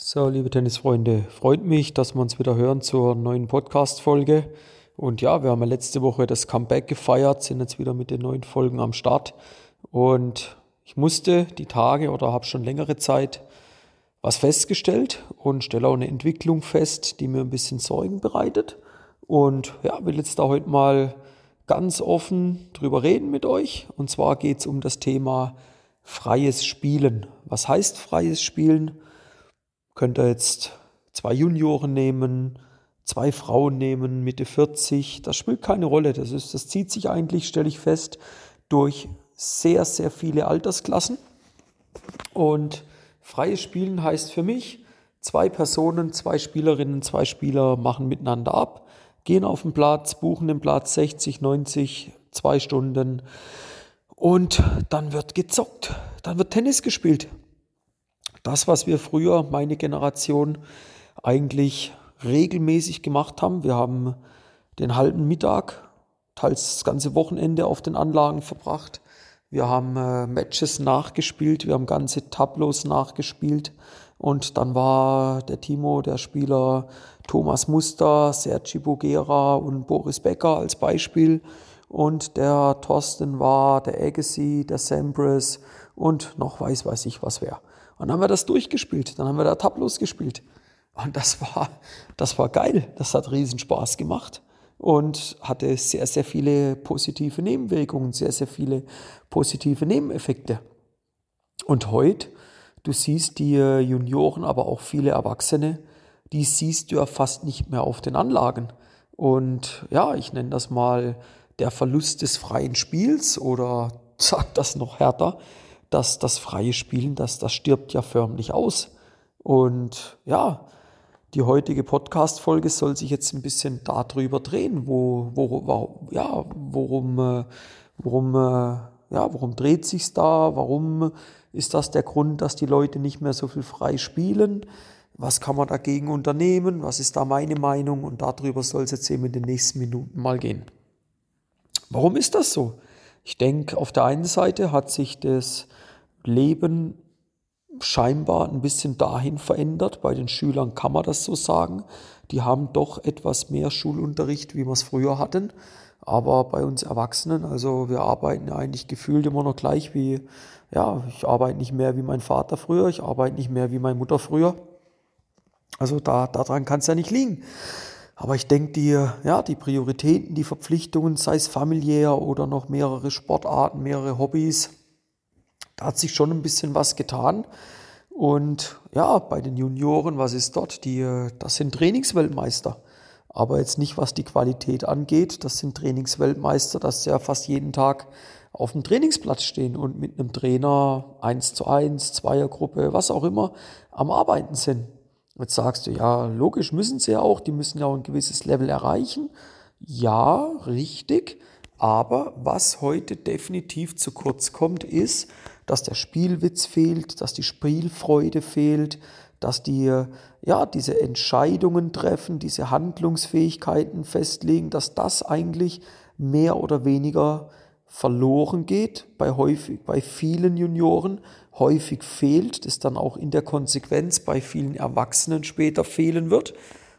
So, liebe Tennisfreunde, freut mich, dass wir uns wieder hören zur neuen Podcast-Folge. Und ja, wir haben ja letzte Woche das Comeback gefeiert, sind jetzt wieder mit den neuen Folgen am Start. Und ich musste die Tage oder habe schon längere Zeit was festgestellt und stelle auch eine Entwicklung fest, die mir ein bisschen Sorgen bereitet. Und ja, will jetzt da heute mal ganz offen drüber reden mit euch. Und zwar geht es um das Thema freies Spielen. Was heißt freies Spielen? Könnt ihr jetzt zwei Junioren nehmen, zwei Frauen nehmen, Mitte 40, das spielt keine Rolle. Das, ist, das zieht sich eigentlich, stelle ich fest, durch sehr, sehr viele Altersklassen. Und freies Spielen heißt für mich, zwei Personen, zwei Spielerinnen, zwei Spieler machen miteinander ab, gehen auf den Platz, buchen den Platz 60, 90, zwei Stunden und dann wird gezockt, dann wird Tennis gespielt das, was wir früher, meine Generation, eigentlich regelmäßig gemacht haben. Wir haben den halben Mittag, teils das ganze Wochenende auf den Anlagen verbracht. Wir haben äh, Matches nachgespielt, wir haben ganze Tableaus nachgespielt. Und dann war der Timo, der Spieler Thomas Muster, Sergi Bogera und Boris Becker als Beispiel. Und der Thorsten war der Agassi, der Sampras und noch weiß, weiß ich was wer. Und dann haben wir das durchgespielt. Dann haben wir da Tableaus gespielt. Und das war, das war geil. Das hat riesen Spaß gemacht und hatte sehr, sehr viele positive Nebenwirkungen, sehr, sehr viele positive Nebeneffekte. Und heute, du siehst die Junioren, aber auch viele Erwachsene, die siehst du ja fast nicht mehr auf den Anlagen. Und ja, ich nenne das mal der Verlust des freien Spiels oder sag das noch härter, dass das freie Spielen, das, das stirbt ja förmlich aus. Und ja, die heutige Podcast-Folge soll sich jetzt ein bisschen darüber drehen, wo, wo, ja, worum, äh, worum, äh, ja, worum dreht sich's da? Warum ist das der Grund, dass die Leute nicht mehr so viel frei spielen? Was kann man dagegen unternehmen? Was ist da meine Meinung? Und darüber soll es jetzt eben in den nächsten Minuten mal gehen. Warum ist das so? Ich denke, auf der einen Seite hat sich das Leben scheinbar ein bisschen dahin verändert. Bei den Schülern kann man das so sagen. Die haben doch etwas mehr Schulunterricht, wie wir es früher hatten. Aber bei uns Erwachsenen, also wir arbeiten eigentlich gefühlt immer noch gleich wie, ja, ich arbeite nicht mehr wie mein Vater früher, ich arbeite nicht mehr wie meine Mutter früher. Also da, daran kann es ja nicht liegen. Aber ich denke, die, ja, die Prioritäten, die Verpflichtungen, sei es familiär oder noch mehrere Sportarten, mehrere Hobbys, da hat sich schon ein bisschen was getan. Und ja, bei den Junioren, was ist dort? Die, das sind Trainingsweltmeister. Aber jetzt nicht, was die Qualität angeht. Das sind Trainingsweltmeister, dass sie ja fast jeden Tag auf dem Trainingsplatz stehen und mit einem Trainer eins zu eins, Zweiergruppe, was auch immer, am Arbeiten sind. Jetzt sagst du, ja, logisch müssen sie ja auch, die müssen ja auch ein gewisses Level erreichen. Ja, richtig. Aber was heute definitiv zu kurz kommt, ist, dass der Spielwitz fehlt, dass die Spielfreude fehlt, dass die ja diese Entscheidungen treffen, diese Handlungsfähigkeiten festlegen, dass das eigentlich mehr oder weniger verloren geht bei häufig bei vielen Junioren häufig fehlt, das dann auch in der Konsequenz bei vielen Erwachsenen später fehlen wird.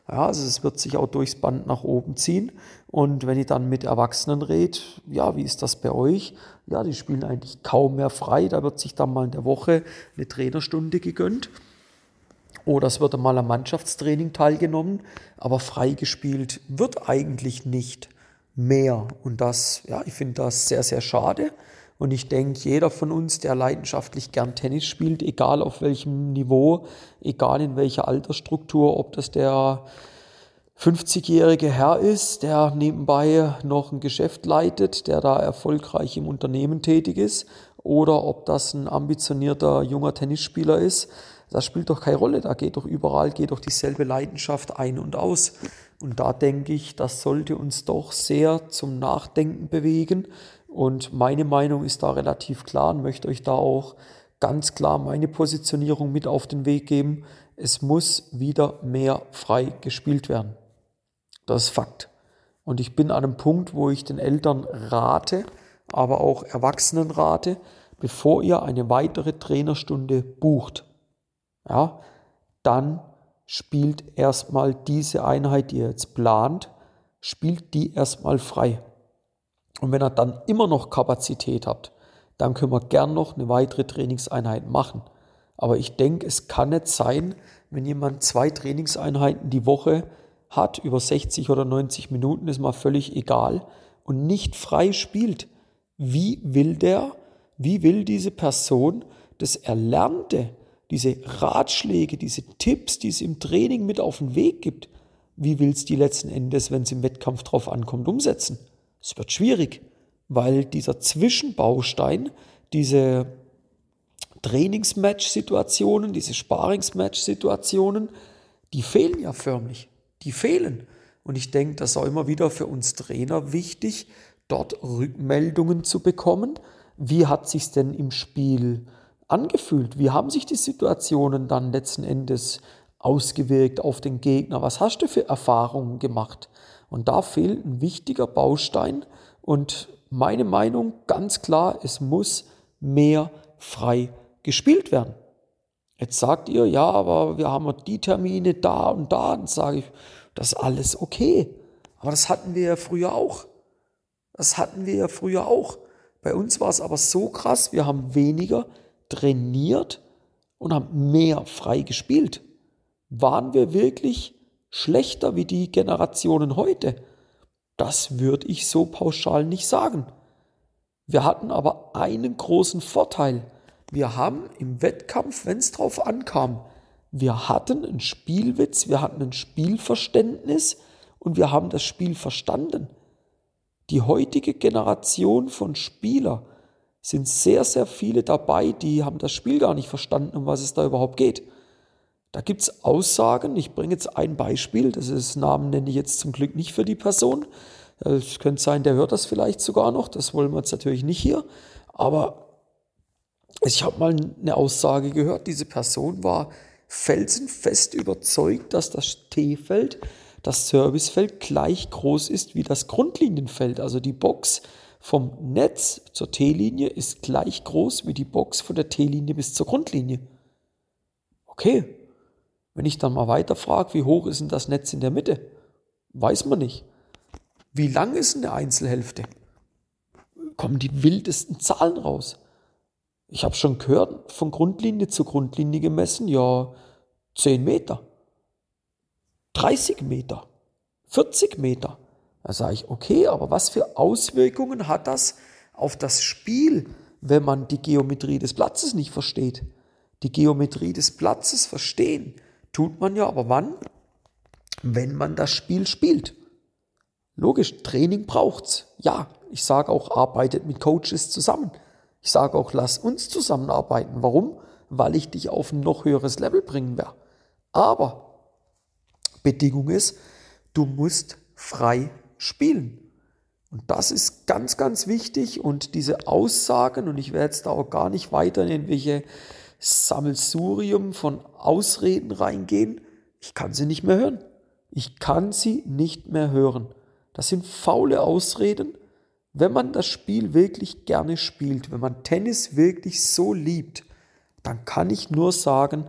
Ja, also es wird sich auch durchs Band nach oben ziehen. Und wenn ich dann mit Erwachsenen rede, ja, wie ist das bei euch? Ja, die spielen eigentlich kaum mehr frei. Da wird sich dann mal in der Woche eine Trainerstunde gegönnt. Oder es wird einmal am Mannschaftstraining teilgenommen. Aber frei gespielt wird eigentlich nicht mehr. Und das, ja, ich finde das sehr, sehr schade. Und ich denke, jeder von uns, der leidenschaftlich gern Tennis spielt, egal auf welchem Niveau, egal in welcher Altersstruktur, ob das der 50-jährige Herr ist, der nebenbei noch ein Geschäft leitet, der da erfolgreich im Unternehmen tätig ist, oder ob das ein ambitionierter junger Tennisspieler ist, das spielt doch keine Rolle. Da geht doch überall, geht doch dieselbe Leidenschaft ein und aus. Und da denke ich, das sollte uns doch sehr zum Nachdenken bewegen. Und meine Meinung ist da relativ klar und möchte euch da auch ganz klar meine Positionierung mit auf den Weg geben. Es muss wieder mehr frei gespielt werden. Das ist Fakt. Und ich bin an einem Punkt, wo ich den Eltern rate, aber auch Erwachsenen rate, bevor ihr eine weitere Trainerstunde bucht, ja, dann spielt erstmal diese Einheit, die ihr jetzt plant, spielt die erstmal frei. Und wenn ihr dann immer noch Kapazität habt, dann können wir gern noch eine weitere Trainingseinheit machen. Aber ich denke, es kann nicht sein, wenn jemand zwei Trainingseinheiten die Woche hat, über 60 oder 90 Minuten, ist mal völlig egal, und nicht frei spielt. Wie will der, wie will diese Person das Erlernte, diese Ratschläge, diese Tipps, die es im Training mit auf den Weg gibt, wie will es die letzten Endes, wenn es im Wettkampf drauf ankommt, umsetzen? Es wird schwierig, weil dieser Zwischenbaustein, diese Trainingsmatch-Situationen, diese Sparingsmatch-Situationen, die fehlen ja förmlich. Die fehlen. Und ich denke, das ist auch immer wieder für uns Trainer wichtig, dort Rückmeldungen zu bekommen. Wie hat sich denn im Spiel angefühlt? Wie haben sich die Situationen dann letzten Endes ausgewirkt auf den Gegner? Was hast du für Erfahrungen gemacht? Und da fehlt ein wichtiger Baustein. Und meine Meinung ganz klar, es muss mehr frei gespielt werden. Jetzt sagt ihr, ja, aber wir haben die Termine da und da. Dann sage ich, das ist alles okay. Aber das hatten wir ja früher auch. Das hatten wir ja früher auch. Bei uns war es aber so krass, wir haben weniger trainiert und haben mehr frei gespielt. Waren wir wirklich schlechter wie die Generationen heute? Das würde ich so pauschal nicht sagen. Wir hatten aber einen großen Vorteil. Wir haben im Wettkampf, wenn es drauf ankam, wir hatten einen Spielwitz, wir hatten ein Spielverständnis und wir haben das Spiel verstanden. Die heutige Generation von Spieler sind sehr, sehr viele dabei, die haben das Spiel gar nicht verstanden, um was es da überhaupt geht. Da gibt es Aussagen, ich bringe jetzt ein Beispiel, das ist Namen nenne ich jetzt zum Glück nicht für die Person. Es könnte sein, der hört das vielleicht sogar noch, das wollen wir jetzt natürlich nicht hier. Aber ich habe mal eine Aussage gehört, diese Person war felsenfest überzeugt, dass das T-Feld, das Servicefeld gleich groß ist wie das Grundlinienfeld. Also die Box vom Netz zur T-Linie ist gleich groß wie die Box von der T-Linie bis zur Grundlinie. Okay, wenn ich dann mal weiter frage, wie hoch ist denn das Netz in der Mitte? Weiß man nicht. Wie lang ist eine Einzelhälfte? Kommen die wildesten Zahlen raus. Ich habe schon gehört, von Grundlinie zu Grundlinie gemessen, ja, 10 Meter, 30 Meter, 40 Meter. Da sage ich, okay, aber was für Auswirkungen hat das auf das Spiel, wenn man die Geometrie des Platzes nicht versteht? Die Geometrie des Platzes verstehen tut man ja aber wann? Wenn man das Spiel spielt. Logisch, Training braucht's. Ja, ich sage auch, arbeitet mit Coaches zusammen. Ich sage auch, lass uns zusammenarbeiten. Warum? Weil ich dich auf ein noch höheres Level bringen werde. Aber Bedingung ist, du musst frei spielen. Und das ist ganz, ganz wichtig. Und diese Aussagen, und ich werde jetzt da auch gar nicht weiter in irgendwelche Sammelsurium von Ausreden reingehen, ich kann sie nicht mehr hören. Ich kann sie nicht mehr hören. Das sind faule Ausreden, wenn man das Spiel wirklich gerne spielt, wenn man Tennis wirklich so liebt, dann kann ich nur sagen,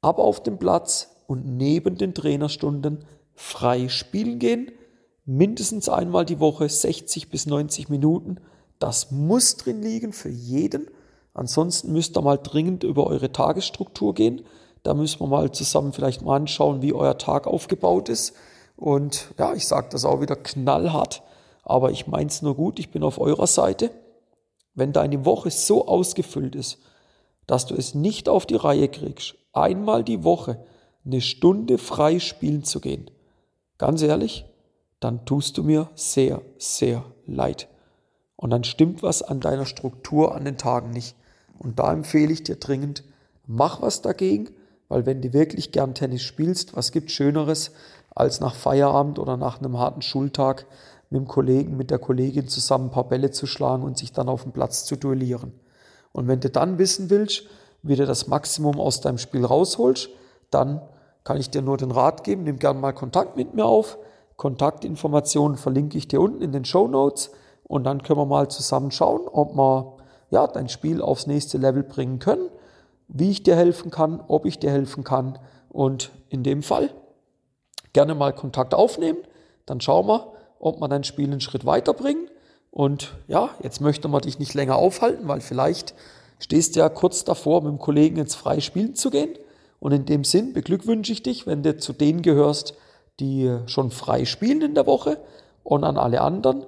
ab auf den Platz und neben den Trainerstunden frei spielen gehen, mindestens einmal die Woche 60 bis 90 Minuten. Das muss drin liegen für jeden. Ansonsten müsst ihr mal dringend über eure Tagesstruktur gehen. Da müssen wir mal zusammen vielleicht mal anschauen, wie euer Tag aufgebaut ist. Und ja, ich sage das auch wieder knallhart aber ich meine es nur gut, ich bin auf eurer Seite. Wenn deine Woche so ausgefüllt ist, dass du es nicht auf die Reihe kriegst, einmal die Woche eine Stunde frei spielen zu gehen, ganz ehrlich, dann tust du mir sehr, sehr leid. Und dann stimmt was an deiner Struktur an den Tagen nicht. Und da empfehle ich dir dringend, mach was dagegen, weil wenn du wirklich gern Tennis spielst, was gibt Schöneres, als nach Feierabend oder nach einem harten Schultag mit dem Kollegen, mit der Kollegin zusammen ein paar Bälle zu schlagen und sich dann auf dem Platz zu duellieren. Und wenn du dann wissen willst, wie du das Maximum aus deinem Spiel rausholst, dann kann ich dir nur den Rat geben, nimm gerne mal Kontakt mit mir auf. Kontaktinformationen verlinke ich dir unten in den Show Notes und dann können wir mal zusammen schauen, ob wir ja, dein Spiel aufs nächste Level bringen können, wie ich dir helfen kann, ob ich dir helfen kann Und in dem Fall gerne mal Kontakt aufnehmen, dann schauen wir, ob wir dein Spiel einen Schritt weiterbringen. Und ja, jetzt möchte man dich nicht länger aufhalten, weil vielleicht stehst du ja kurz davor, mit dem Kollegen ins freie Spielen zu gehen. Und in dem Sinn beglückwünsche ich dich, wenn du zu denen gehörst, die schon frei spielen in der Woche. Und an alle anderen,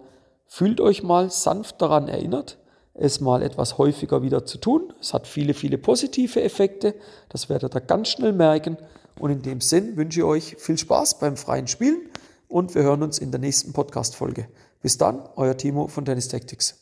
fühlt euch mal sanft daran erinnert, es mal etwas häufiger wieder zu tun. Es hat viele, viele positive Effekte. Das werdet ihr ganz schnell merken. Und in dem Sinn wünsche ich euch viel Spaß beim freien Spielen und wir hören uns in der nächsten Podcast-Folge. Bis dann, euer Timo von Tennis Tactics.